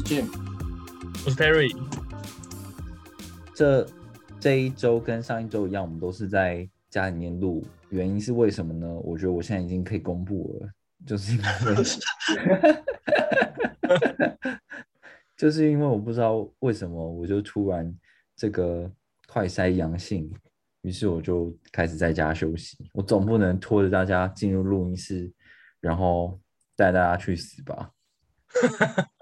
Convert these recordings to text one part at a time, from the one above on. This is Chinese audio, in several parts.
我是 Jim，我是 Terry。这这一周跟上一周一样，我们都是在家里面录，原因是为什么呢？我觉得我现在已经可以公布了，就是因为，就是因为我不知道为什么，我就突然这个快筛阳性，于是我就开始在家休息。我总不能拖着大家进入录音室，然后带大家去死吧？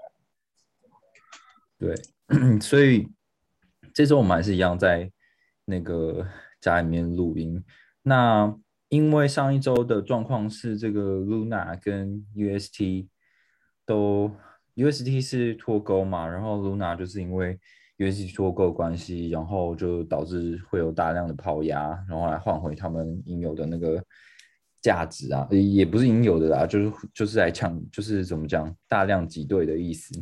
对，所以这周我们还是一样在那个家里面录音。那因为上一周的状况是这个 Luna 跟 UST 都 UST 是脱钩嘛，然后 Luna 就是因为 UST 脱钩关系，然后就导致会有大量的抛压，然后来换回他们应有的那个价值啊，也不是应有的啦，就是就是来抢，就是怎么讲，大量挤兑的意思。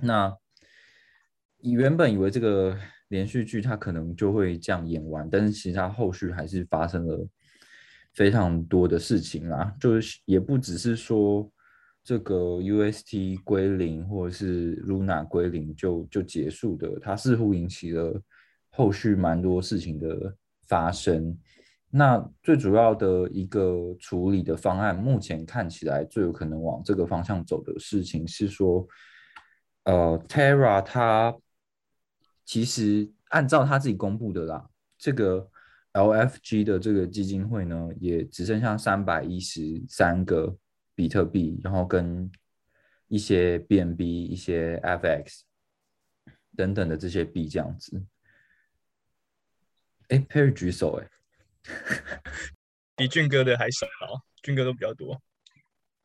那原本以为这个连续剧它可能就会这样演完，但是其实它后续还是发生了非常多的事情啦，就是也不只是说这个 UST 归零或者是 Luna 归零就就结束的，它似乎引起了后续蛮多事情的发生。那最主要的一个处理的方案，目前看起来最有可能往这个方向走的事情是说，呃，Terra 它。其实按照他自己公布的啦，这个 LFG 的这个基金会呢，也只剩下三百一十三个比特币，然后跟一些 BNB、一些 FX 等等的这些币这样子。哎，Perry 举手哎，比俊哥的还少，俊哥都比较多。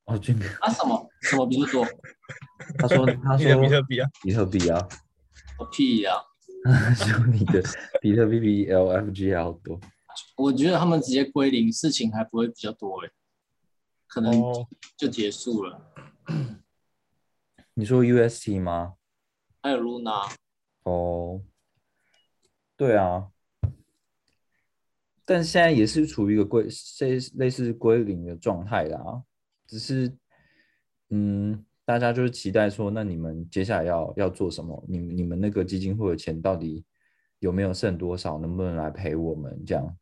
哦，俊哥啊，什么什么比较多？他说他 说比特币啊，比特币啊，我屁呀！就你的比特币比 LFG 还要多，我觉得他们直接归零，事情还不会比较多哎，可能就结束了。你说 UST 吗？还有 Luna。哦，对啊，但现在也是处于一个归类类似归零的状态啦，只是嗯。大家就是期待说，那你们接下来要要做什么？你你们那个基金会的钱到底有没有剩多少？能不能来赔我们？这样，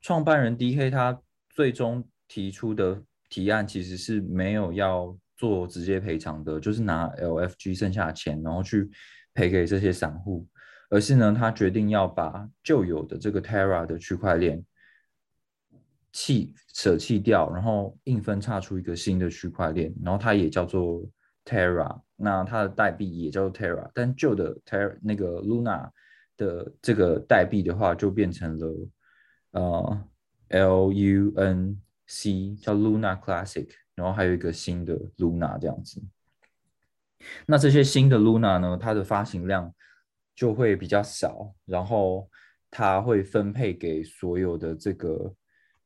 创办人 DK 他最终提出的提案其实是没有要做直接赔偿的，就是拿 LFG 剩下的钱，然后去赔给这些散户，而是呢，他决定要把旧有的这个 Terra 的区块链。弃舍弃掉，然后硬分叉出一个新的区块链，然后它也叫做 Terra，那它的代币也叫做 Terra，但旧的 Terra 那个 Luna 的这个代币的话，就变成了呃 LUNC，叫 Luna Classic，然后还有一个新的 Luna 这样子。那这些新的 Luna 呢，它的发行量就会比较少，然后它会分配给所有的这个。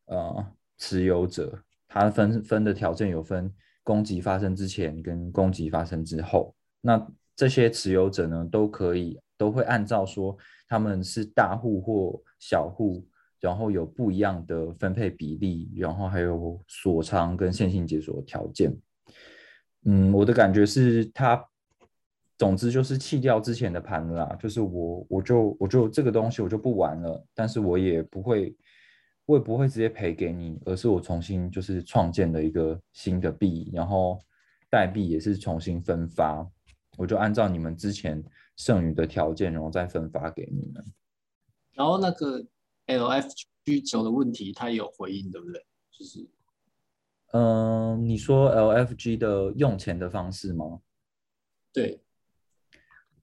呃，持有者他分分的条件有分攻击发生之前跟攻击发生之后。那这些持有者呢，都可以都会按照说他们是大户或小户，然后有不一样的分配比例，然后还有锁仓跟线性解锁条件。嗯，我的感觉是他，总之就是弃掉之前的盘啦，就是我我就我就这个东西我就不玩了，但是我也不会。我也不会直接赔给你，而是我重新就是创建了一个新的币，然后代币也是重新分发，我就按照你们之前剩余的条件，然后再分发给你们。然后那个 LFG 九的问题，他有回应，对不对？就是，嗯，你说 LFG 的用钱的方式吗？对，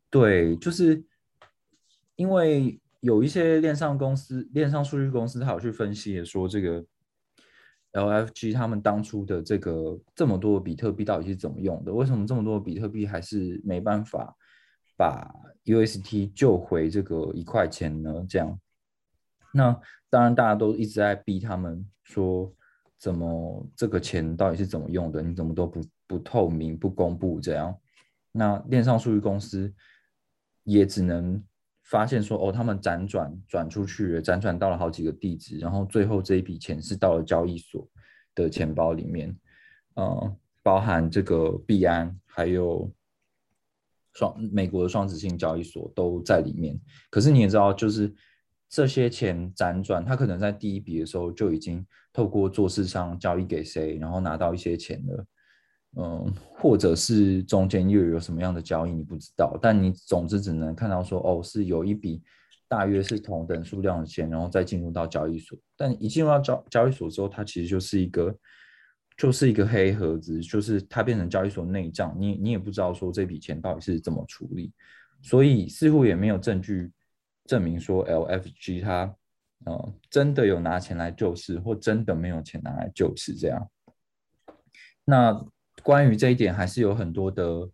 对，就是因为。有一些链上公司、链上数据公司，他有去分析，说这个 LFG 他们当初的这个这么多比特币到底是怎么用的？为什么这么多比特币还是没办法把 UST 救回这个一块钱呢？这样，那当然大家都一直在逼他们说，怎么这个钱到底是怎么用的？你怎么都不不透明、不公布这样？那链上数据公司也只能。发现说哦，他们辗转转出去，辗转到了好几个地址，然后最后这一笔钱是到了交易所的钱包里面，呃，包含这个币安还有双美国的双子星交易所都在里面。可是你也知道，就是这些钱辗转，他可能在第一笔的时候就已经透过做市商交易给谁，然后拿到一些钱了。嗯，或者是中间又有什么样的交易你不知道，但你总之只能看到说，哦，是有一笔大约是同等数量的钱，然后再进入到交易所。但一进入到交交易所之后，它其实就是一个就是一个黑盒子，就是它变成交易所内账，你你也不知道说这笔钱到底是怎么处理，所以似乎也没有证据证明说 LFG 它呃真的有拿钱来救市，或真的没有钱拿来救市这样。那。关于这一点，还是有很多的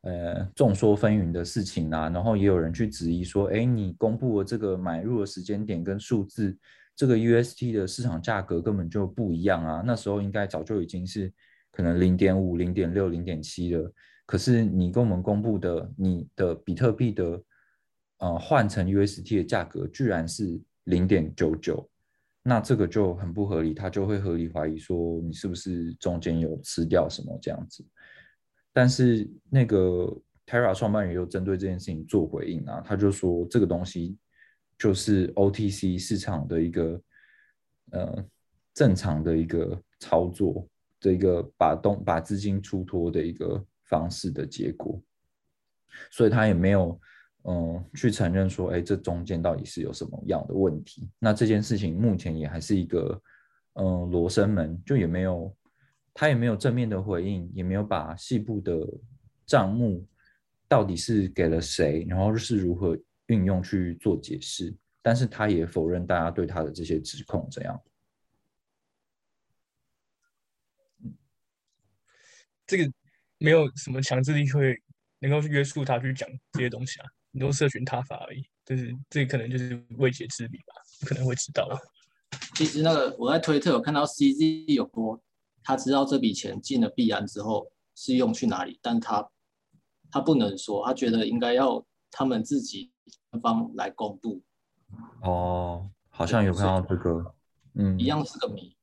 呃众说纷纭的事情啊。然后也有人去质疑说，哎，你公布的这个买入的时间点跟数字，这个 UST 的市场价格根本就不一样啊。那时候应该早就已经是可能零点五、零点六、零点七了。可是你跟我们公布的你的比特币的呃换成 UST 的价格，居然是零点九九。那这个就很不合理，他就会合理怀疑说你是不是中间有吃掉什么这样子。但是那个 Terra 创办人又针对这件事情做回应啊，他就说这个东西就是 OTC 市场的一个呃正常的一个操作的一个把东把资金出脱的一个方式的结果，所以他也没有。嗯，去承认说，哎，这中间到底是有什么样的问题？那这件事情目前也还是一个，嗯，罗生门，就也没有，他也没有正面的回应，也没有把细部的账目到底是给了谁，然后是如何运用去做解释。但是他也否认大家对他的这些指控，怎样？这个没有什么强制力会能够约束他去讲这些东西啊。你都社群踏法而已，就是这可能就是未解之谜吧，可能会知道。其实那个我在推特有看到 CZ 有说，他知道这笔钱进了币安之后是用去哪里，但他他不能说，他觉得应该要他们自己方来公布。哦，好像有看到这个，嗯，一样是个谜。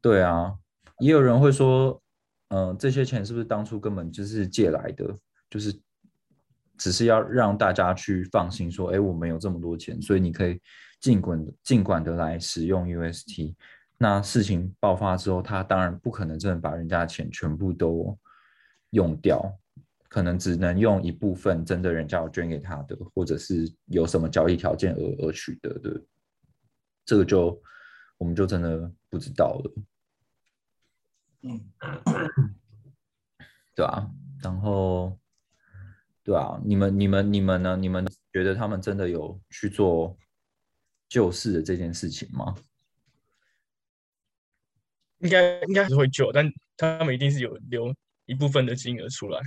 对啊，也有人会说，嗯，这些钱是不是当初根本就是借来的，就是。只是要让大家去放心，说，哎，我们有这么多钱，所以你可以尽管尽管的来使用 UST。那事情爆发之后，他当然不可能真的把人家的钱全部都用掉，可能只能用一部分，真的人家捐给他的，或者是有什么交易条件而而取得的，这个就我们就真的不知道了。嗯，对啊，然后。对啊，你们、你们、你们呢？你们觉得他们真的有去做救市的这件事情吗？应该应该是会救，但他们一定是有留一部分的金额出来，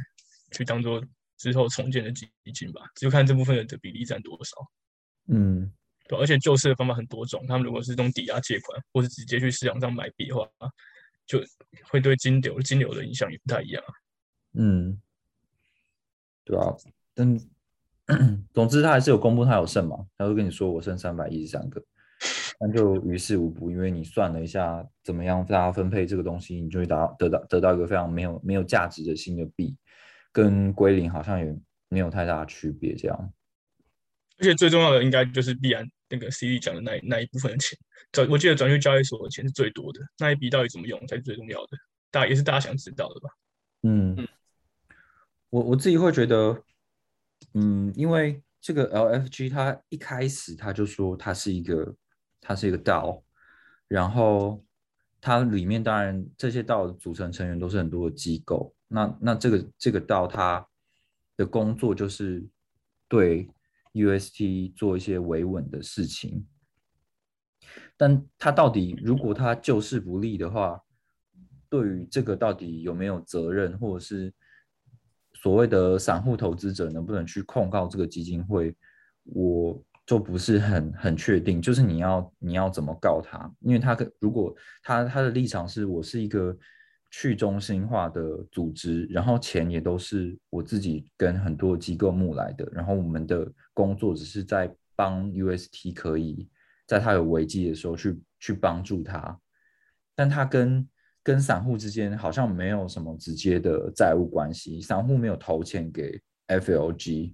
去当做之后重建的基金吧。就看这部分的比例占多少。嗯，对，而且救市的方法很多种，他们如果是用抵押借款，或是直接去市场上买币的话，就会对金流金流的影响也不太一样。嗯。对啊，但 总之他还是有公布他有剩嘛，他会跟你说我剩三百一十三个，那就于事无补，因为你算了一下怎么样大家分配这个东西，你就会达得到得到一个非常没有没有价值的新的币，跟归零好像也没有太大的区别这样。而且最重要的应该就是必然那个 C D 讲的那那一部分的钱，转我记得转去交易所的钱是最多的，那一笔到底怎么用才是最重要的，大也是大家想知道的吧？嗯。我我自己会觉得，嗯，因为这个 LFG 它一开始他就说它是一个，它是一个道然后它里面当然这些道组成成员都是很多的机构，那那这个这个道它的工作就是对 UST 做一些维稳的事情，但它到底如果它救市不利的话，对于这个到底有没有责任，或者是所谓的散户投资者能不能去控告这个基金会，我就不是很很确定。就是你要你要怎么告他？因为他如果他他的立场是我是一个去中心化的组织，然后钱也都是我自己跟很多机构募来的，然后我们的工作只是在帮 UST 可以。在他有危机的时候去去帮助他，但他跟跟散户之间好像没有什么直接的债务关系，散户没有投钱给 FLG，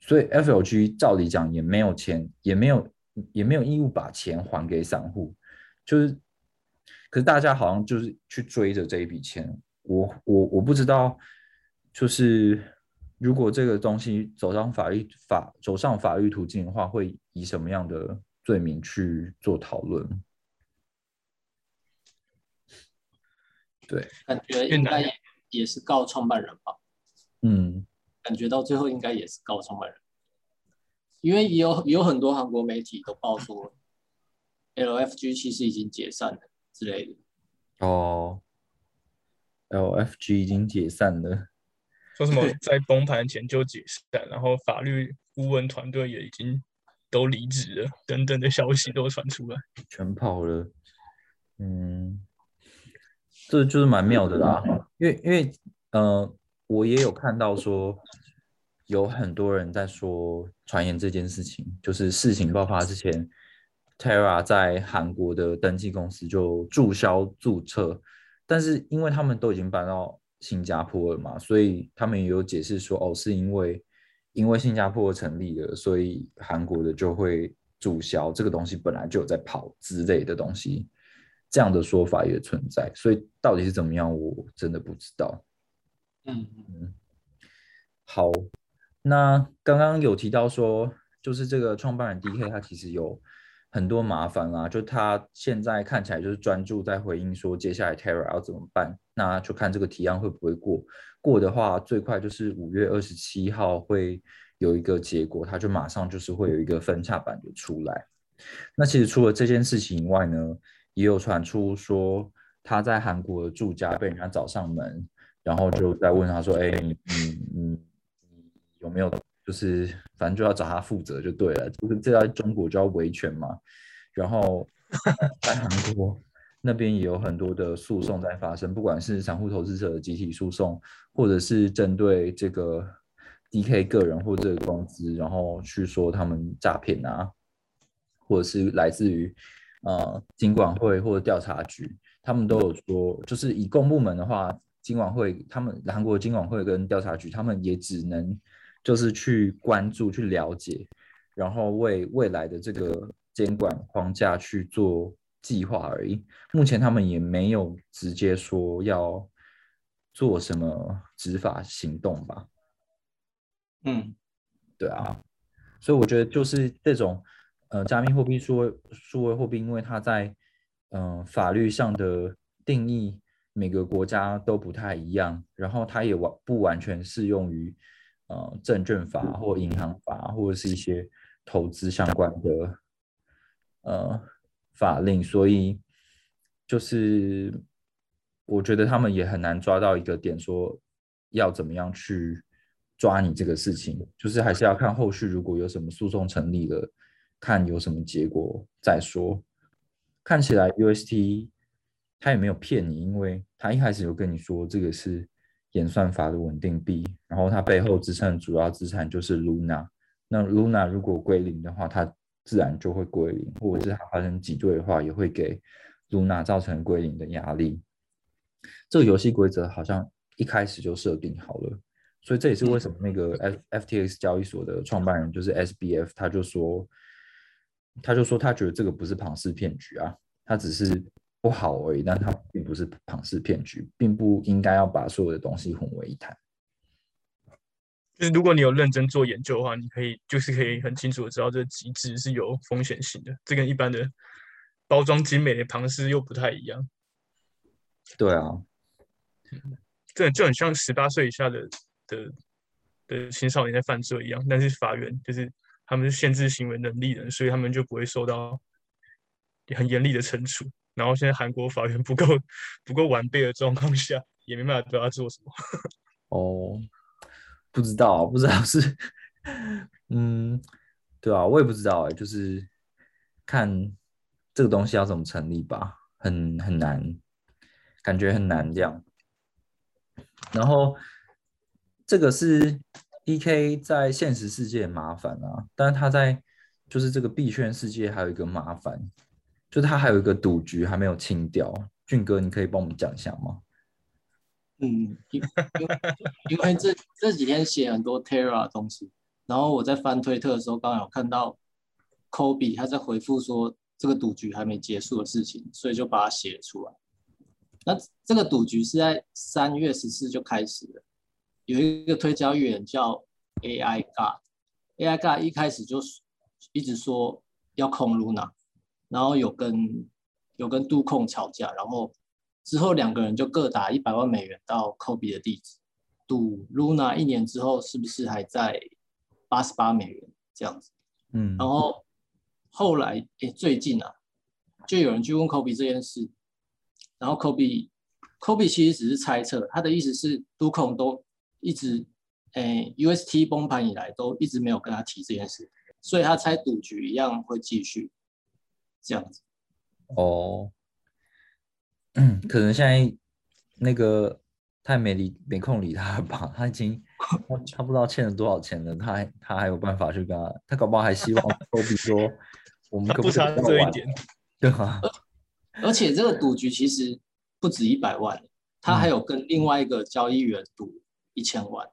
所以 FLG 照理讲也没有钱，也没有也没有义务把钱还给散户，就是，可是大家好像就是去追着这一笔钱，我我我不知道，就是如果这个东西走上法律法走上法律途径的话，会以什么样的？罪名去做讨论，对，感觉应该也是告创办人吧。嗯，感觉到最后应该也是告创办人，因为也有也有很多韩国媒体都报说，LFG 其实已经解散了之类的。哦，LFG 已经解散了，说什么在崩盘前就解散，然后法律顾问团队也已经。都离职了，等等的消息都传出来，全跑了。嗯，这就是蛮妙的啦。因为因为呃，我也有看到说，有很多人在说传言这件事情，就是事情爆发之前，Terra 在韩国的登记公司就注销注册，但是因为他们都已经搬到新加坡了嘛，所以他们也有解释说，哦，是因为。因为新加坡成立了，所以韩国的就会注销这个东西，本来就有在跑之类的东西，这样的说法也存在。所以到底是怎么样，我真的不知道。嗯嗯，好，那刚刚有提到说，就是这个创办人 DK 他其实有很多麻烦啦，就他现在看起来就是专注在回应说接下来 Terra 要怎么办，那就看这个提案会不会过。过的话，最快就是五月二十七号会有一个结果，他就马上就是会有一个分叉版的出来。那其实除了这件事情以外呢，也有传出说他在韩国的住家被人家找上门，然后就在问他说：“哎，你你你你有没有就是反正就要找他负责就对了，就是这在中国就要维权嘛。”然后在韩国。那边也有很多的诉讼在发生，不管是散户投资者的集体诉讼，或者是针对这个 DK 个人或者公司，然后去说他们诈骗啊，或者是来自于呃经管会或者调查局，他们都有说，就是以公部门的话，经管会他们韩国经管会跟调查局，他们也只能就是去关注、去了解，然后为未来的这个监管框架去做。计划而已，目前他们也没有直接说要做什么执法行动吧。嗯，对啊，所以我觉得就是这种呃，加密货币、数位数位货币，因为它在嗯法律上的定义，每个国家都不太一样，然后它也完不完全适用于呃证券法或银行法或者是一些投资相关的呃。法令，所以就是我觉得他们也很难抓到一个点，说要怎么样去抓你这个事情，就是还是要看后续如果有什么诉讼成立了，看有什么结果再说。看起来 UST 他也没有骗你，因为他一开始有跟你说这个是演算法的稳定币，然后它背后支撑主要资产就是 Luna。那 Luna 如果归零的话，它自然就会归零，或者是它发生挤兑的话，也会给 Luna 造成归零的压力。这个游戏规则好像一开始就设定好了，所以这也是为什么那个 F FTX 交易所的创办人就是 SBF，他就说，他就说他觉得这个不是庞氏骗局啊，他只是不好而已，但他并不是庞氏骗局，并不应该要把所有的东西混为一谈。就是如果你有认真做研究的话，你可以就是可以很清楚的知道这个机制是有风险性的，这跟一般的包装精美的庞氏又不太一样。对啊，这就很像十八岁以下的的的青少年在犯罪一样，但是法院就是他们是限制行为能力的，所以他们就不会受到很严厉的惩处。然后现在韩国法院不够不够完备的状况下，也没办法对他做什么。哦，不知道，不知道是，嗯，对啊，我也不知道哎，就是看这个东西要怎么成立吧，很很难，感觉很难这样。然后这个是 D K 在现实世界很麻烦啊，但是他在就是这个币圈世界还有一个麻烦。就他还有一个赌局还没有清掉，俊哥，你可以帮我们讲一下吗？嗯，因因为这这几天写很多 Terra 的东西，然后我在翻推特的时候，刚好看到 Kobe 他在回复说这个赌局还没结束的事情，所以就把它写出来。那这个赌局是在三月十四就开始了，有一个推销员叫 AI God，AI God 一开始就一直说要控 Luna。然后有跟有跟杜控吵架，然后之后两个人就各打一百万美元到 Kobe 的地址，赌 Luna 一年之后是不是还在八十八美元这样子？嗯，然后后来诶最近啊，就有人去问 Kobe 这件事，然后 Kobe Kobe 其实只是猜测，他的意思是杜控都一直诶 UST 崩盘以来都一直没有跟他提这件事，所以他猜赌局一样会继续。这样子，哦，嗯，可能现在那个太没理没空理他吧，他已经 他不知道欠了多少钱了，他还他还有办法去跟他，他搞不好还希望 科比说我们可不差这一点，对吧？而且这个赌局其实不止一百万，他还有跟另外一个交易员赌一千万。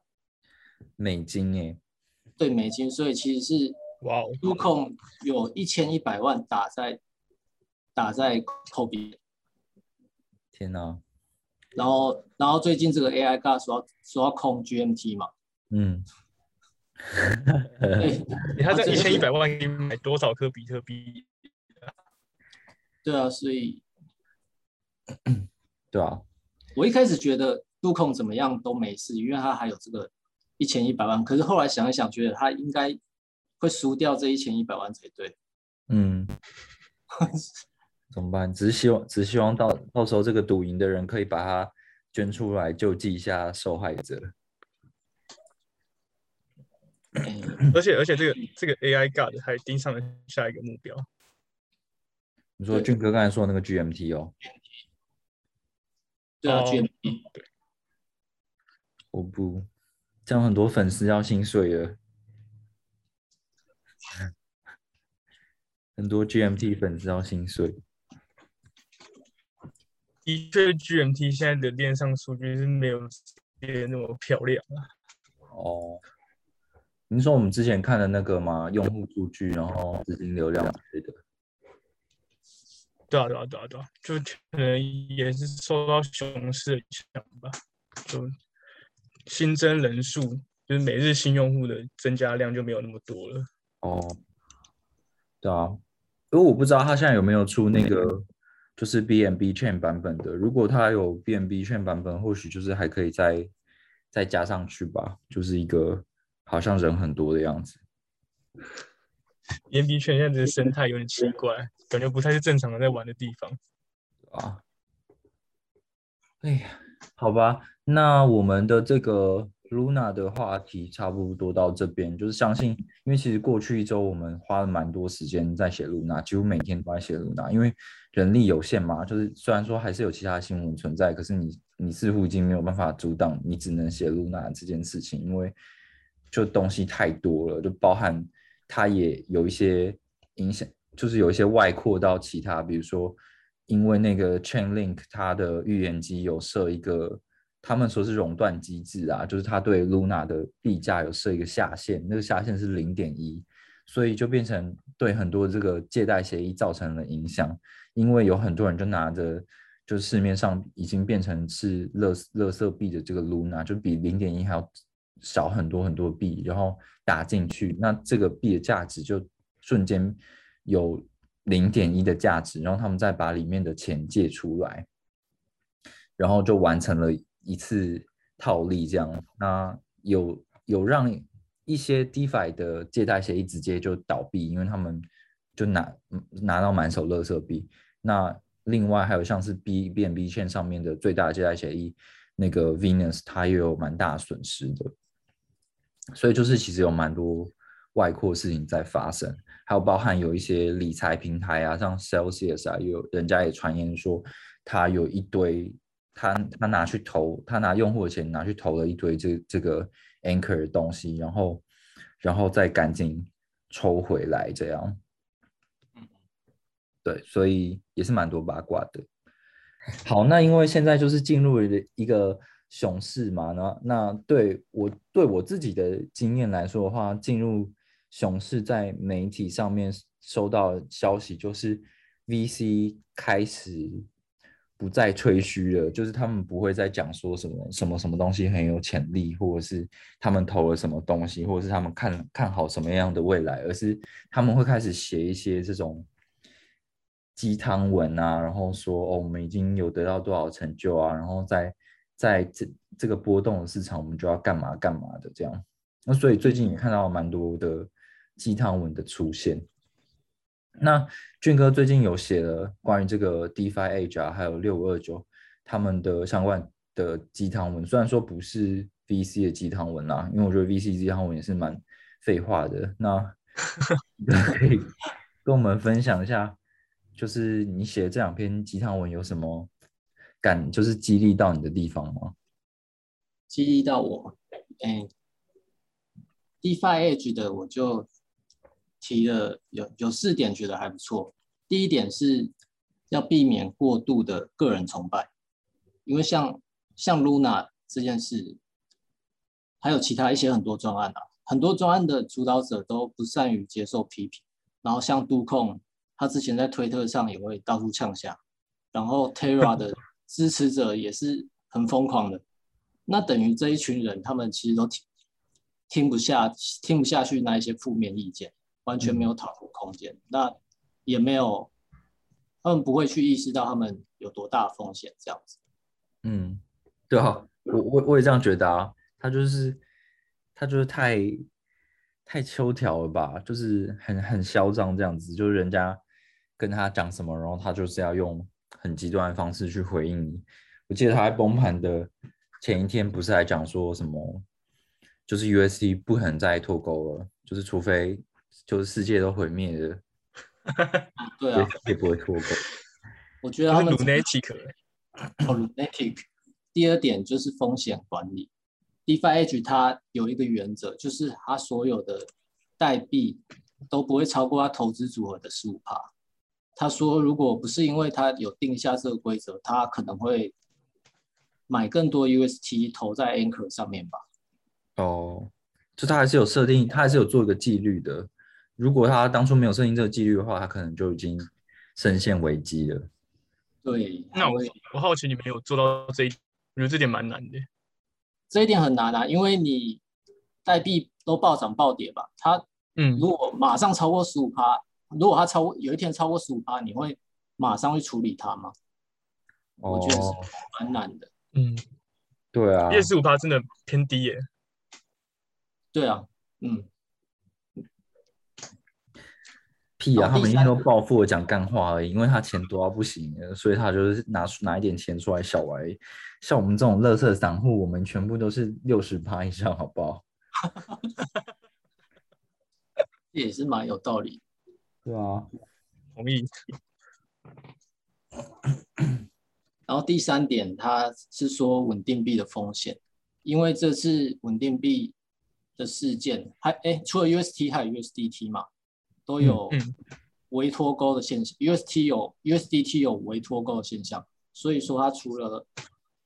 美金哎，对美金，所以其实是。哇，入控有一千一百万打在打在 Kobe，天哪！然后然后最近这个 AI God 说要说要控 GMT 嘛，嗯，对，他这一千一百万给你买多少颗比特币？对啊，所以对啊，我一开始觉得陆控怎么样都没事，因为他还有这个一千一百万，可是后来想一想，觉得他应该。会输掉这一千一百万才对。嗯，怎么办？只是希望，只希望到到时候这个赌赢的人可以把它捐出来救济一下受害者。而且而且这个这个 AI God 还盯上了下一个目标。你说俊哥刚才说那个 GMT 哦？对啊，GMT。我不，这样很多粉丝要心碎了。很多 GMT 粉丝要心碎。的确，GMT 现在的链上数据是没有变那么漂亮啊。哦，您说我们之前看的那个吗？用户数据，然后资金流量之类的。对啊，对啊，对啊，对啊，就可能也是受到熊市的影响吧。就新增人数，就是每日新用户的增加量就没有那么多了。哦，对啊，因为我不知道他现在有没有出那个就是 B M B Chain 版本的。如果他有 B M B Chain 版本，或许就是还可以再再加上去吧，就是一个好像人很多的样子。B M B Chain 现在的生态有点奇怪，感觉不太是正常的在玩的地方。啊，哎呀，好吧，那我们的这个。Luna 的话题差不多到这边，就是相信，因为其实过去一周我们花了蛮多时间在写 Luna，几乎每天都在写 Luna，因为人力有限嘛，就是虽然说还是有其他新闻存在，可是你你似乎已经没有办法阻挡，你只能写 Luna 这件事情，因为就东西太多了，就包含它也有一些影响，就是有一些外扩到其他，比如说因为那个 Chainlink 它的预言机有设一个。他们说是熔断机制啊，就是他对 Luna 的币价有设一个下限，那个下限是零点一，所以就变成对很多这个借贷协议造成了影响，因为有很多人就拿着，就市面上已经变成是乐乐色币的这个 Luna，就比零点一还要少很多很多币，然后打进去，那这个币的价值就瞬间有零点一的价值，然后他们再把里面的钱借出来，然后就完成了。一次套利这样，那有有让一些 DeFi 的借贷协议直接就倒闭，因为他们就拿拿到满手垃圾币。那另外还有像是 B B N B 线上面的最大借贷协议那个 Venus，它也有蛮大损失的。所以就是其实有蛮多外扩事情在发生，还有包含有一些理财平台啊，像 Celsius 啊，有人家也传言说他有一堆他他拿去投，他拿用户的钱拿去投了一堆这这个 Anchor 的东西，然后然后再赶紧抽回来这样。对，所以也是蛮多八卦的。好，那因为现在就是进入了一个熊市嘛，那那对我对我自己的经验来说的话，进入熊市在媒体上面收到消息，就是 VC 开始不再吹嘘了，就是他们不会再讲说什么什么什么东西很有潜力，或者是他们投了什么东西，或者是他们看看好什么样的未来，而是他们会开始写一些这种。鸡汤文啊，然后说哦，我们已经有得到多少成就啊，然后在在这这个波动的市场，我们就要干嘛干嘛的这样。那所以最近也看到蛮多的鸡汤文的出现。那俊哥最近有写了关于这个 DeFi Age 啊，还有六五二九他们的相关的鸡汤文，虽然说不是 VC 的鸡汤文啊，因为我觉得 VC 鸡汤文也是蛮废话的。那 可以跟我们分享一下。就是你写的这两篇鸡汤文有什么感？就是激励到你的地方吗？激励到我，哎，DeFi Edge 的我就提了有有四点，觉得还不错。第一点是要避免过度的个人崇拜，因为像像 Luna 这件事，还有其他一些很多专案啊，很多专案的主导者都不善于接受批评，然后像杜控。他之前在推特上也会到处呛下，然后 Terra 的 支持者也是很疯狂的。那等于这一群人，他们其实都听听不下听不下去那一些负面意见，完全没有讨论空间。那也没有，他们不会去意识到他们有多大风险这样子。嗯，对啊，我我我也这样觉得啊。他就是他就是太太秋条了吧，就是很很嚣张这样子，就是人家。跟他讲什么，然后他就是要用很极端的方式去回应你。我记得他在崩盘的前一天，不是还讲说什么，就是 USD 不可能再脱钩了，就是除非就是世界都毁灭了，对啊，也不会脱钩。我觉得他们 lunatic，哦 lunatic。第二点就是风险管理，DeFi Edge 它有一个原则，就是它所有的代币都不会超过它投资组合的十五帕。他说：“如果不是因为他有定下这个规则，他可能会买更多 UST 投在 Anchor 上面吧。”哦，就他还是有设定，他还是有做一个纪律的。如果他当初没有设定这个纪律的话，他可能就已经深陷危机了。对，那我我好奇你没有做到这一，我觉得这点蛮难的。这一点很难啊，因为你代币都暴涨暴跌吧，它嗯，如果马上超过十五趴。如果它超过有一天超过十五趴，你会马上去处理它吗？我觉得是蛮难的。嗯，对啊，因为十五趴真的偏低耶。对啊，嗯。屁啊！他们一天都暴富讲干话而已，因为他钱多到不行，所以他就是拿出拿一点钱出来小玩。像我们这种乐色散户，我们全部都是六十趴以上，好不好？也是蛮有道理。对啊，同意。然后第三点，他是说稳定币的风险，因为这次稳定币的事件，还哎，除了 UST 还有 USDT 嘛，都有微脱钩的现象。UST 有 USDT 有微脱钩的现象，所以说它除了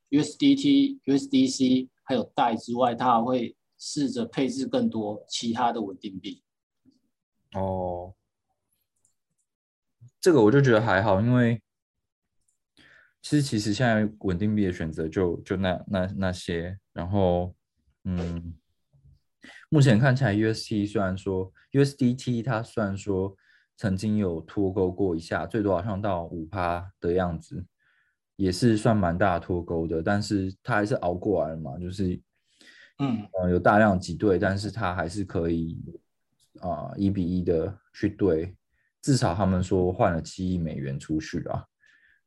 USDT、USDC 还有代之外，它还会试着配置更多其他的稳定币。哦。这个我就觉得还好，因为其实其实现在稳定币的选择就就那那那些，然后嗯，目前看起来 UST 虽然说 USDT 它虽然说曾经有脱钩过一下，最多好像到五趴的样子，也是算蛮大脱钩的，但是它还是熬过来了嘛，就是嗯有大量挤兑，但是它还是可以啊一比一的去兑。至少他们说换了七亿美元出去啊，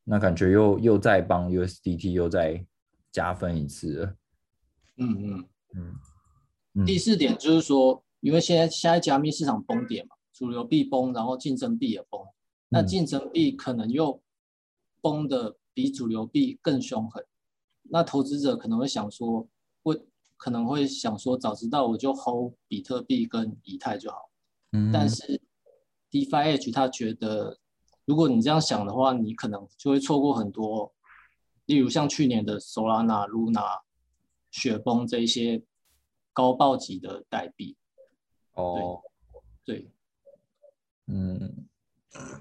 那感觉又又在帮 USDT 又在加分一次了。嗯嗯嗯嗯。第四点就是说，因为现在现在加密市场崩点嘛，主流币崩，然后竞争币也崩，那竞争币可能又崩的比主流币更凶狠，那投资者可能会想说，会可能会想说，早知道我就 hold 比特币跟以太就好。嗯。但是 DeFi Edge 他觉得，如果你这样想的话，你可能就会错过很多，例如像去年的 Solana、Luna、雪崩这一些高暴级的代币。哦，对，嗯，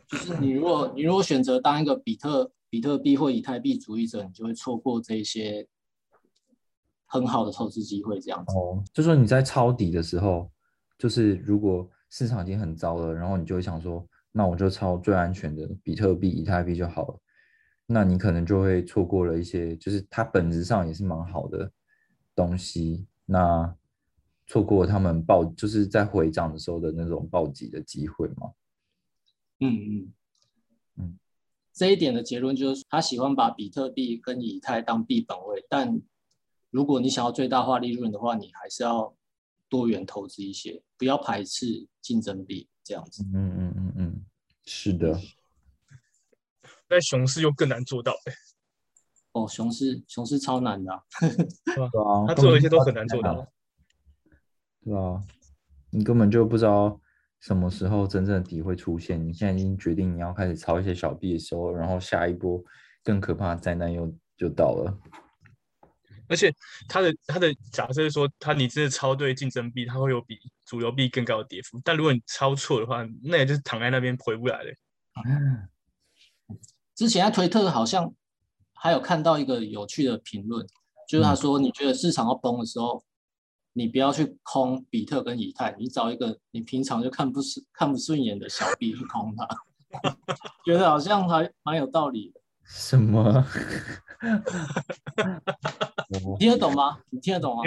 就是你如果你如果选择当一个比特比特币或以太币主义者，你就会错过这些很好的投资机会。这样子，哦，就说你在抄底的时候，就是如果。市场已经很糟了，然后你就会想说，那我就抄最安全的比特币、以太币就好了。那你可能就会错过了一些，就是它本质上也是蛮好的东西。那错过他们暴，就是在回涨的时候的那种暴击的机会吗？嗯嗯嗯，这一点的结论就是，他喜欢把比特币跟以太当币本位，但如果你想要最大化利润的话，你还是要。多元投资一些，不要排斥竞争力，这样子。嗯嗯嗯嗯，是的。但熊市又更难做到哎。哦，熊市熊市超难的。对啊，他做一些都很难做到。对啊，你根本就不知道什么时候真正的底会出现。你现在已经决定你要开始抄一些小币的时候，然后下一波更可怕的灾难又就到了。而且他的他的假设是说，他你真的抄对竞争币，它会有比主流币更高的跌幅。但如果你抄错的话，那也就是躺在那边回不来了。之前在推特好像还有看到一个有趣的评论，就是他说，你觉得市场要崩的时候，你不要去空比特跟以太，你找一个你平常就看不顺看不顺眼的小币去空它，觉得好像还蛮有道理的。什么？你听得懂吗？你听得懂吗？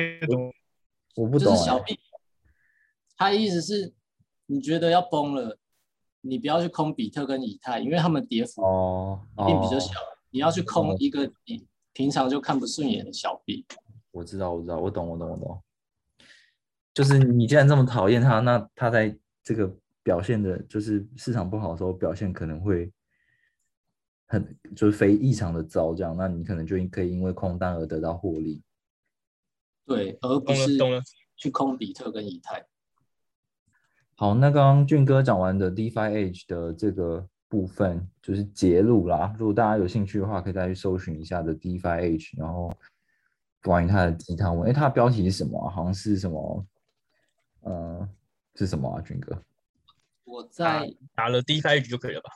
我不懂。就是小币，他的意思是，你觉得要崩了，你不要去空比特跟以太，因为他们跌幅哦并比较小。你要去空一个你平常就看不顺眼的小币。我知道，我知道，我懂，我懂，我懂。就是你既然这么讨厌他，那他在这个表现的，就是市场不好的时候表现可能会。很就是非异常的糟，这样，那你可能就可以因为空单而得到获利。对，而不是去空比特跟以太。好，那刚刚俊哥讲完的 DeFi Age 的这个部分就是结录啦。如果大家有兴趣的话，可以再去搜寻一下的 DeFi Age，然后关于它的鸡汤文。哎，它的标题是什么？好像是什么？呃，是什么啊？军哥？我在打了第一局就可以了吧？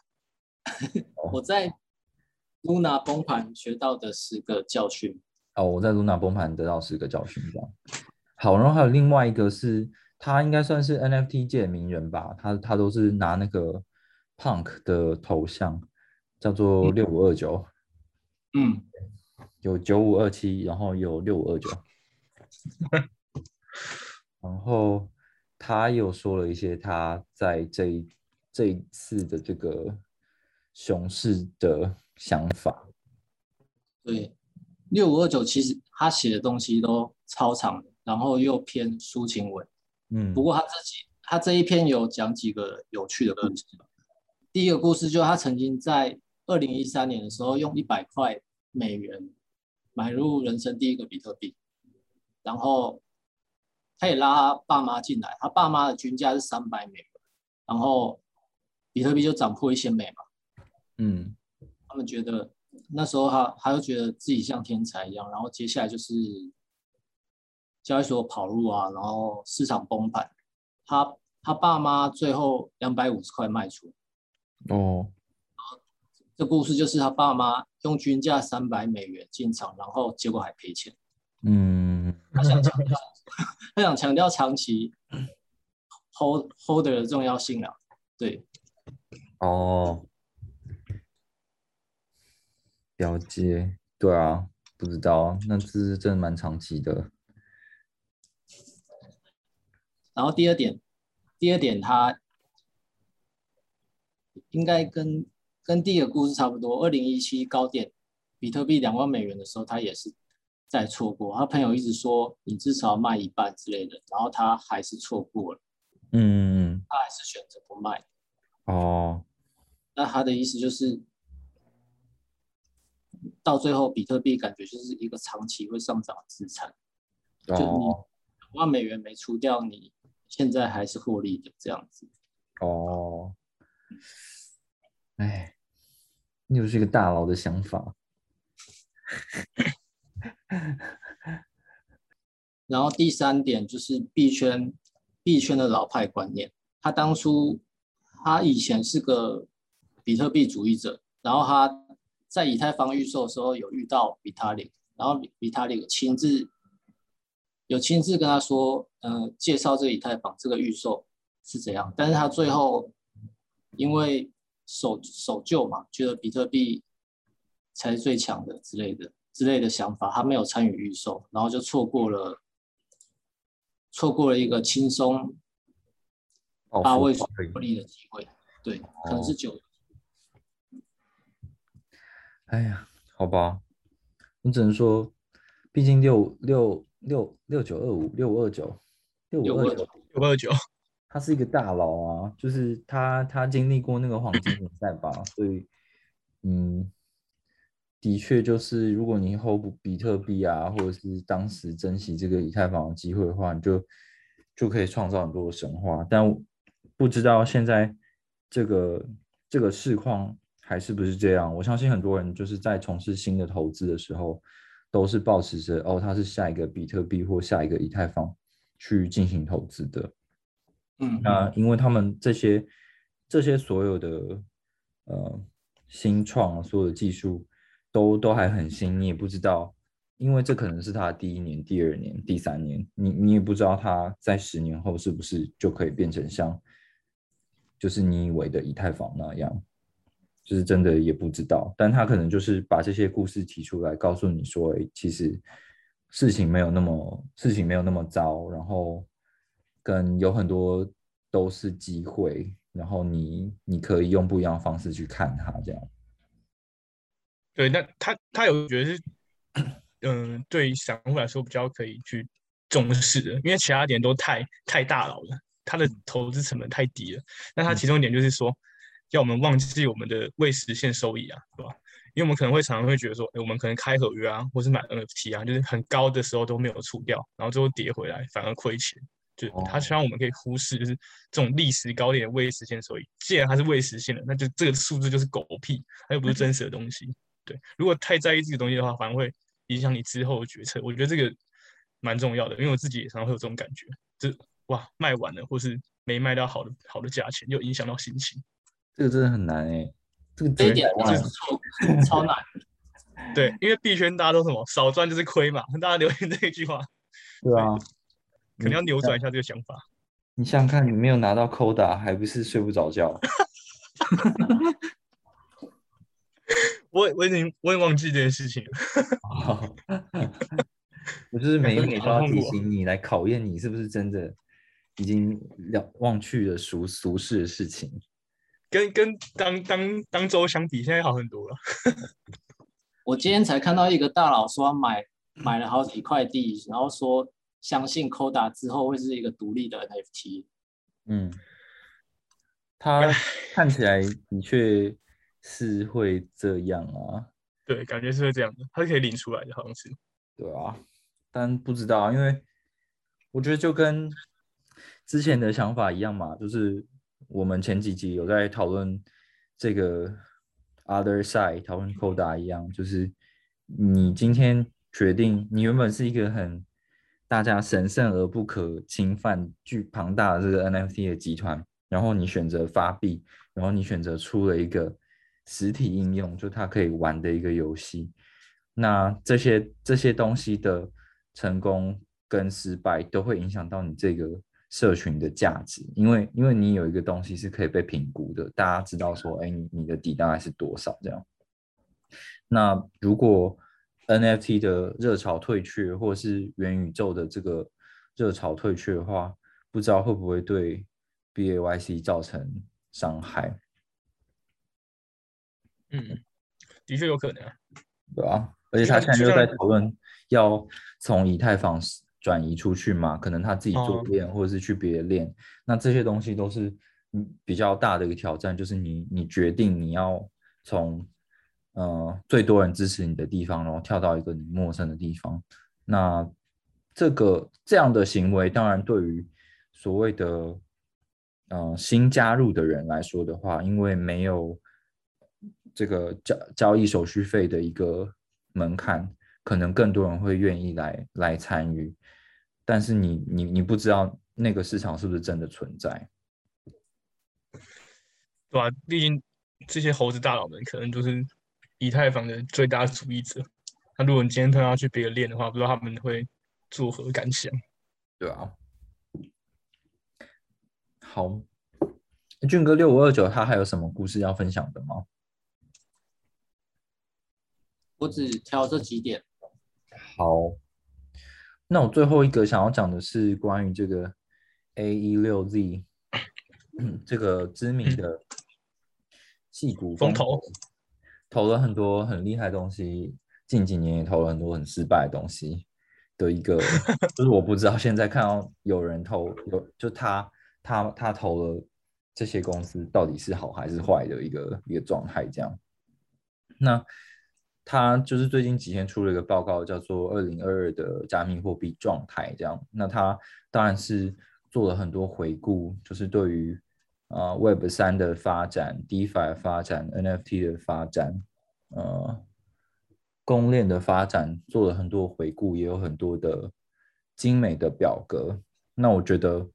我在。Luna 崩盘学到的十个教训哦，我在 Luna 崩盘得到十个教训，这样好。然后还有另外一个是，他应该算是 NFT 界的名人吧，他他都是拿那个 Punk 的头像，叫做六五二九，嗯，有九五二七，然后有六五二九，然后他又说了一些他在这一这一次的这个熊市的。想法，对，六五二九其实他写的东西都超长，然后又偏抒情文，嗯，不过他自己他这一篇有讲几个有趣的故事。第一个故事就是他曾经在二零一三年的时候用一百块美元买入人生第一个比特币，然后他也拉他爸妈进来，他爸妈的均价是三百美元，然后比特币就涨破一千美嘛，嗯。他们觉得那时候他他就觉得自己像天才一样，然后接下来就是交易所跑路啊，然后市场崩盘，他他爸妈最后两百五十块卖出，哦，这故事就是他爸妈用均价三百美元进场，然后结果还赔钱，嗯，他想强调 他想强调长期 hold holder 的重要性啊，对，哦。了解，对啊，不知道，那这是真的蛮长期的。然后第二点，第二点，他应该跟跟第一个故事差不多。二零一七高点比特币两万美元的时候，它也是在错过。他朋友一直说你至少要卖一半之类的，然后他还是错过了，嗯他还是选择不卖。哦，那他的意思就是，到最后比特币感觉就是一个长期会上涨的资产。就你哦两万美元没出掉，你现在还是获利的这样子。哦，哎，又是一个大佬的想法。然后第三点就是币圈，币圈的老派观念。他当初他以前是个比特币主义者，然后他在以太坊预售的时候有遇到比特币，然后比特币亲自有亲自跟他说，呃，介绍这个以太坊这个预售是怎样，但是他最后因为守守旧嘛，觉得比特币才是最强的之类的之类的想法，他没有参与预售，然后就错过了错过了一个轻松报八位数获利的机会。对，可能是九。哎呀，好吧，我只能说，毕竟六六六六九二五六五二九六五二九，九。二九，他是一个大佬啊，就是他他经历过那个黄金年代吧，所以嗯，的确就是如果你 hold 比特币啊，或者是当时珍惜这个以太坊的机会的话，你就就可以创造很多的神话。但不知道现在这个这个市况还是不是这样？我相信很多人就是在从事新的投资的时候，都是抱持着哦，它是下一个比特币或下一个以太坊去进行投资的。嗯那因为他们这些这些所有的呃新创所有的技术都都还很新，你也不知道，因为这可能是他第一年、第二年、第三年，你你也不知道他在十年后是不是就可以变成像就是你以为的以太坊那样，就是真的也不知道，但他可能就是把这些故事提出来，告诉你说，哎，其实事情没有那么事情没有那么糟，然后跟有很多都是机会，然后你你可以用不一样的方式去看它，这样。对，那他他有觉得是，嗯、对散户来说比较可以去重视的，因为其他点都太太大佬了，他的投资成本太低了。那他其中一点就是说，要我们忘记我们的未实现收益啊，对吧？因为我们可能会常常会觉得说，哎，我们可能开合约啊，或是买 NFT 啊，就是很高的时候都没有出掉，然后最后跌回来反而亏钱。就是他希望我们可以忽视，就是这种历史高点的未实现收益。既然它是未实现的，那就这个数字就是狗屁，它又不是真实的东西。对，如果太在意这个东西的话，反而会影响你之后的决策。我觉得这个蛮重要的，因为我自己也常常会有这种感觉，就是哇卖完了，或是没卖到好的好的价钱，又影响到心情。这个真的很难哎、这个这一点900万就是错，超难。对，因为币圈大家都什么少赚就是亏嘛，大家留言这一句话，对啊，可能要扭转一下这个想法。你想想看，你没有拿到 Coda，还不是睡不着觉？我我已经我也忘记这件事情了。我就是每 每都要提醒你，来考验你是不是真的已经了忘去了俗俗世的事情。跟跟当当当周相比，现在好很多了。我今天才看到一个大佬说他买买了好几块地，然后说相信 Coda 之后会是一个独立的 NFT。嗯，他看起来的确是会这样啊，对，感觉是会这样的，它是可以领出来的，好像是。对啊，但不知道，因为我觉得就跟之前的想法一样嘛，就是我们前几集有在讨论这个 other side，讨论 Coda 一样，就是你今天决定，你原本是一个很大家神圣而不可侵犯、巨庞大的这个 NFT 的集团，然后你选择发币，然后你选择出了一个实体应用，就它可以玩的一个游戏。那这些这些东西的成功跟失败都会影响到你这个社群的价值，因为因为你有一个东西是可以被评估的，大家知道说，哎，你你的底大概是多少这样。那如果 NFT 的热潮退却，或是元宇宙的这个热潮退却的话，不知道会不会对 BAYC 造成伤害。嗯，的确有可能啊。对啊，而且他现在就在讨论要从以太坊转移出去嘛，可能他自己做链，或者是去别的链。那这些东西都是嗯比较大的一个挑战，就是你你决定你要从呃最多人支持你的地方，然后跳到一个你陌生的地方。那这个这样的行为，当然对于所谓的嗯新加入的人来说的话，因为没有。这个交交易手续费的一个门槛，可能更多人会愿意来来参与，但是你你你不知道那个市场是不是真的存在，对吧？毕竟这些猴子大佬们可能就是以太坊的最大主义者，那如果你今天他要去别的链的话，不知道他们会作何感想？对啊。好，俊哥六五二九，他还有什么故事要分享的吗？我只挑这几点。好，那我最后一个想要讲的是关于这个 A 一六 Z 这个知名的戏骨风投，投了很多很厉害的东西，近几年也投了很多很失败的东西的一个，就是我不知道现在看到有人投有就他他他投了这些公司到底是好还是坏的一个一个状态这样，那。他就是最近几天出了一个报告，叫做《二零二二的加密货币状态》这样。那他当然是做了很多回顾，就是对于啊 Web 三的发展、DeFi 的发展、NFT 的发展、呃公链的发展做了很多回顾，也有很多的精美的表格。那我觉得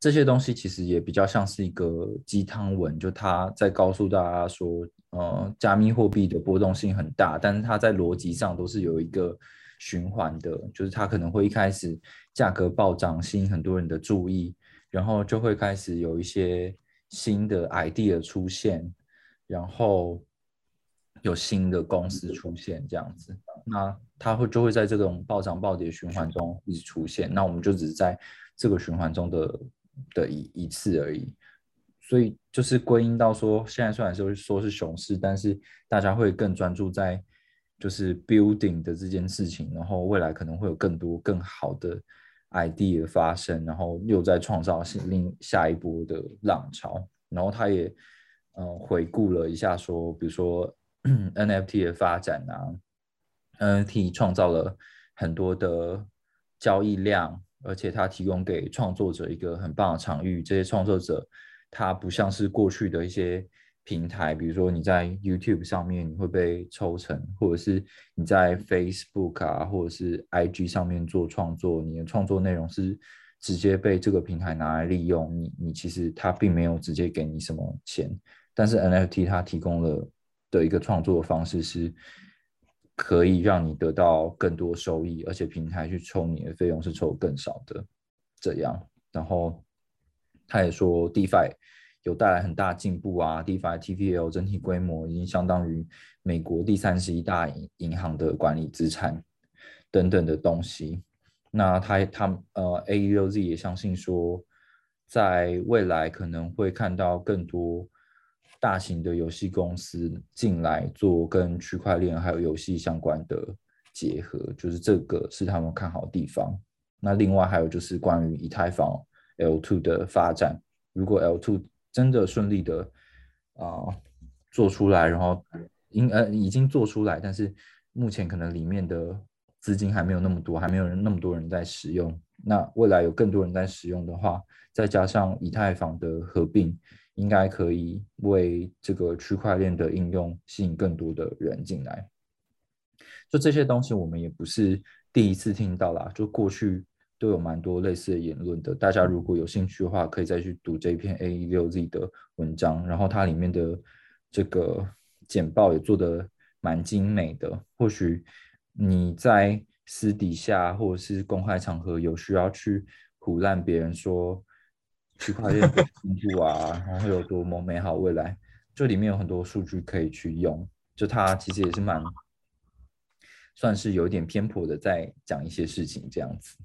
这些东西其实也比较像是一个鸡汤文，就他在告诉大家说。呃，加密货币的波动性很大，但是它在逻辑上都是有一个循环的，就是它可能会一开始价格暴涨，吸引很多人的注意，然后就会开始有一些新的 idea 出现，然后有新的公司出现这样子，那它会就会在这种暴涨暴跌循环中一直出现，那我们就只是在这个循环中的的一一次而已。所以就是归因到说，现在虽然说说是熊市，但是大家会更专注在就是 building 的这件事情，然后未来可能会有更多更好的 idea 发生，然后又在创造另下一波的浪潮。然后他也嗯回顾了一下说，比如说 NFT 的发展啊，NFT 创造了很多的交易量，而且它提供给创作者一个很棒的场域，这些创作者。它不像是过去的一些平台，比如说你在 YouTube 上面你会被抽成，或者是你在 Facebook 啊，或者是 IG 上面做创作，你的创作内容是直接被这个平台拿来利用，你你其实它并没有直接给你什么钱，但是 NFT 它提供了的一个创作方式是可以让你得到更多收益，而且平台去抽你的费用是抽更少的，这样，然后。他也说，DeFi 有带来很大进步啊，DeFi TVL 整体规模已经相当于美国第三十一大银银行的管理资产等等的东西。那他他呃 ae 六 z 也相信说，在未来可能会看到更多大型的游戏公司进来做跟区块链还有游戏相关的结合，就是这个是他们看好的地方。那另外还有就是关于以太坊。L two 的发展，如果 L two 真的顺利的啊做出来，然后应呃已经做出来，但是目前可能里面的资金还没有那么多，还没有人那么多人在使用。那未来有更多人在使用的话，再加上以太坊的合并，应该可以为这个区块链的应用吸引更多的人进来。就这些东西，我们也不是第一次听到啦，就过去。都有蛮多类似的言论的，大家如果有兴趣的话，可以再去读这一篇 A 六 Z 的文章，然后它里面的这个简报也做的蛮精美的。或许你在私底下或者是公开场合有需要去胡乱别人说区块链的进步啊，然后有多么美好未来，这里面有很多数据可以去用。就它其实也是蛮算是有点偏颇的，在讲一些事情这样子。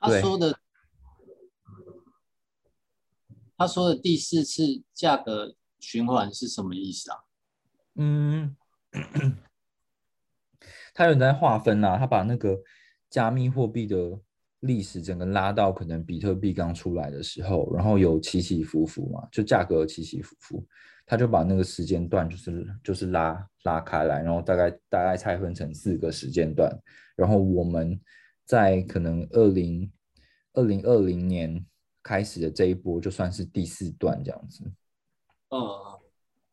他说的，他说的第四次价格循环是什么意思啊？嗯，他有人在划分啊，他把那个加密货币的历史整个拉到可能比特币刚出来的时候，然后有起起伏伏嘛，就价格起起伏伏，他就把那个时间段就是就是拉拉开来，然后大概大概拆分成四个时间段，然后我们在可能二零二零二零年开始的这一波就算是第四段这样子，嗯，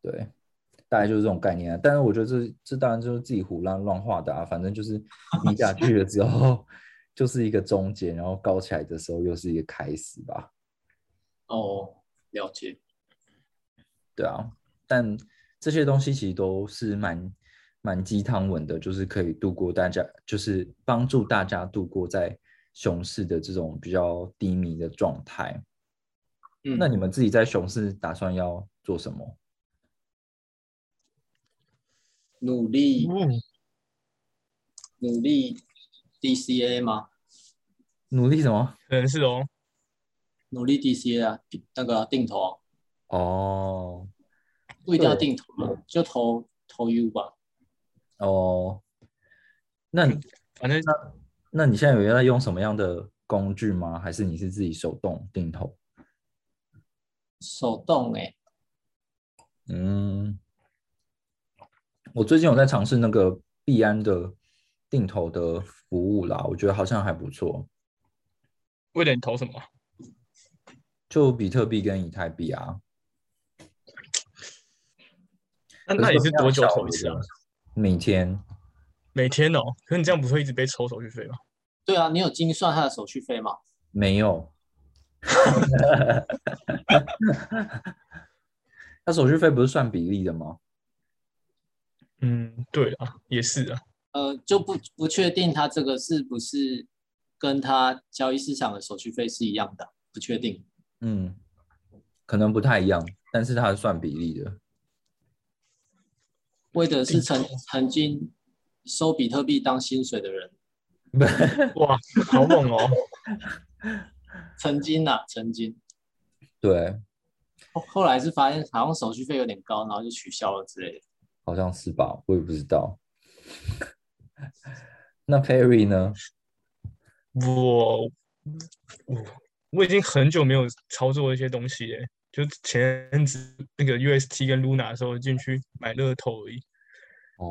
对。大概就是这种概念啊，但是我觉得这这当然就是自己胡乱乱画的啊，反正就是低下去了之后 就是一个终结，然后高起来的时候又是一个开始吧。哦，了解。对啊，但这些东西其实都是蛮蛮鸡汤文的，就是可以度过大家，就是帮助大家度过在熊市的这种比较低迷的状态。嗯，那你们自己在熊市打算要做什么？努力嗯，努力 DCA 吗？努力什么？可能是哦。努力 DCA 啊，那个定投啊哦不一定要定投嘛，就投投 U 吧。哦，那你反正那那你现在有在用什么样的工具吗？还是你是自己手动定投？手动哎、嗯，我最近有在尝试那个币安的定投的服务啦，我觉得好像还不错。为了你投什么？就比特币跟以太币啊，那那你是多久投一次啊？每天每天哦，可是你这样不会一直被抽手续费吗？对啊，你有精算他的手续费吗？没有。他手续费不是算比例的吗？嗯，对啊，也是啊。呃，就不不确定他这个是不是跟他交易市场的手续费是一样的，不确定。嗯，可能不太一样，但是它是算比例的。为的是曾曾经收比特币当薪水的人，哇，好猛哦！曾经呐、曾经对，后后来是发现好像手续费有点高，然后就取消了之类的。好像是吧，我也不知道。那 Perry 呢？我我我已经很久没有操作一些东西耶，就前阵子那个 UST 跟 Luna 的时候进去买乐透而已，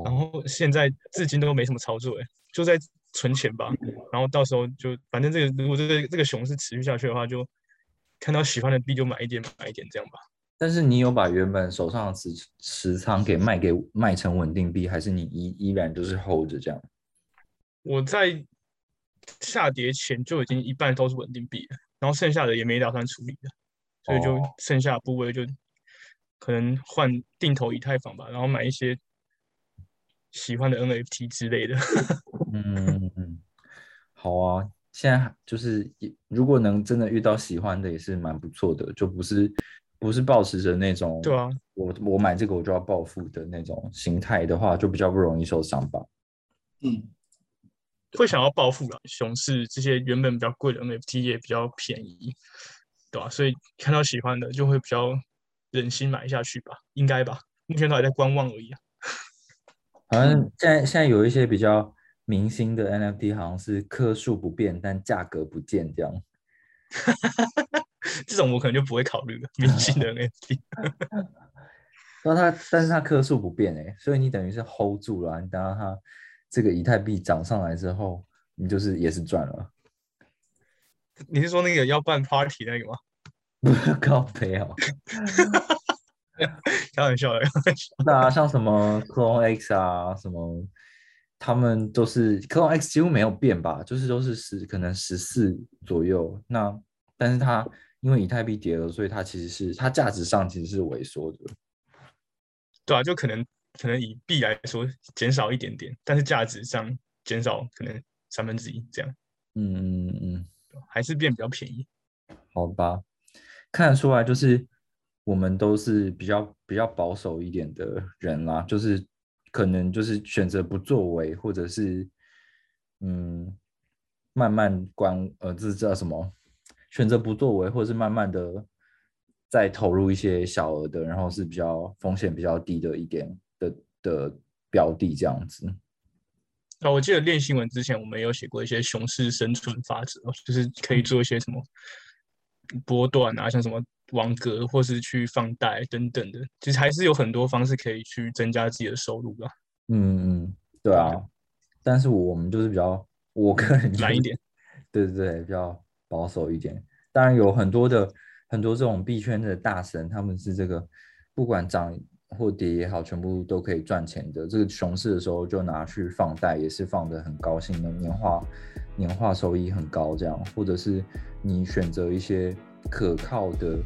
然哦，后现在至今都没什么操作，哎，就在存钱吧。然后到时候就反正这个如果这个这个熊市持续下去的话，就看到喜欢的币就买一点买一点这样吧。但是你有把原本手上的持持仓给卖给卖成稳定币，还是你依依然就是 hold 着这样？我在下跌前就已经一半都是稳定币了，然后剩下的也没打算处理的，所以就哦剩下的部位就可能换定投以太坊吧，然后买一些喜欢的 NFT 之类的。嗯嗯，好啊。现在就是也如果能真的遇到喜欢的，也是蛮不错的，就不是不是抱持着那种对啊，我我买这个我就要暴富的那种心态的话，就比较不容易受伤吧。嗯，会想要暴富啦，熊市这些原本比较贵的 NFT 也比较便宜，对吧、所以看到喜欢的就会比较忍心买下去吧，应该吧？目前都还在观望而已啊。好像现在现在有一些比较明星的 NFT，好像是颗数不变，但价格不见这样。这种我可能就不会考虑了，明星的 NFT。然后它，但是它颗数不变哎，所以你等于是 hold 住了啊、你等到它这个以太币涨上来之后，你就是也是赚了。你是说那个要办 party 那个吗？不是高飞哦，开玩笑的，开玩笑。那啊像什么 Clone X 啊，什么，他们都是 Clone X 几乎没有变吧，就是都是十可能十四左右。那但是它因为以太币跌了，所以它其实是它价值上其实是萎缩的。对啊，就可能可能以币来说减少一点点，但是价值上减少可能三分之一这样，嗯嗯嗯，还是变比较便宜。好吧，看得出来就是我们都是比较比较保守一点的人啦，就是可能就是选择不作为，或者是嗯慢慢观呃这叫什么？选择不作为，或者是慢慢的再投入一些小额的，然后是比较风险比较低的一点的的标的这样子。啊，我记得练新闻之前，我们有写过一些熊市生存法则，就是可以做一些什么波段啊，像什么网格或是去放贷等等的，其实还是有很多方式可以去增加自己的收入的。嗯嗯，对啊，但是我们就是比较，我个人懒一点，对对对，比较保守一点。当然有很多的很多这种币圈的大神，他们是这个不管涨。或跌也好，全部都可以赚钱的。这个熊市的时候就拿去放贷，也是放的很高兴的，年化年化收益很高。这样，或者是你选择一些可靠的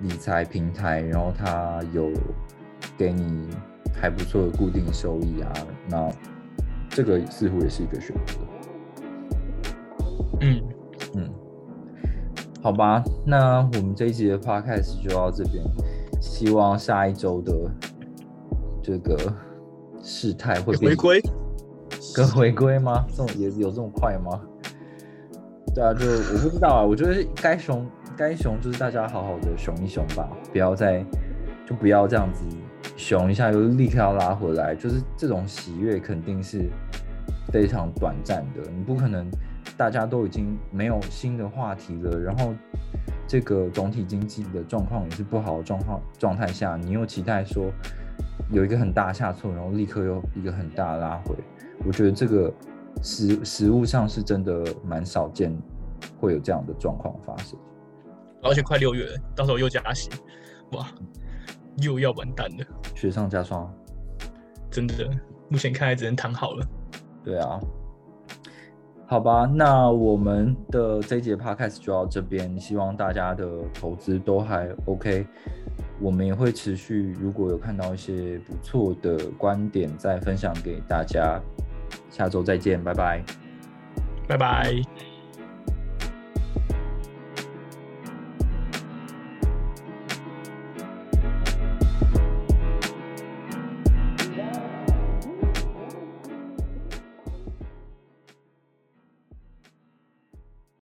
理财平台，然后它有给你还不错的固定收益啊，那这个似乎也是一个选择。嗯嗯，好吧，那我们这一集的 podcast 就到这边。希望下一周的这个事态会回归，跟回归吗？这种也有这么快吗？对啊，就我不知道啊。我觉得该熊该熊就是大家好好的熊一熊吧，不要再就不要这样子熊一下又立刻要拉回来，就是这种喜悦肯定是非常短暂的。你不可能大家都已经没有新的话题了，然后。这个总体经济的状况也是不好的状况状态下，你又期待说有一个很大下挫，然后立刻又一个很大拉回，我觉得这个实实物上是真的蛮少见，会有这样的状况发生。而且快六月了，到时候又加息，哇，又要完蛋了，雪上加霜，真的，目前看来只能躺好了。对啊。好吧，那我们的这一节 podcast 就到这边，希望大家的投资都还 OK。我们也会持续，如果有看到一些不错的观点，再分享给大家。下周再见，拜拜，拜拜。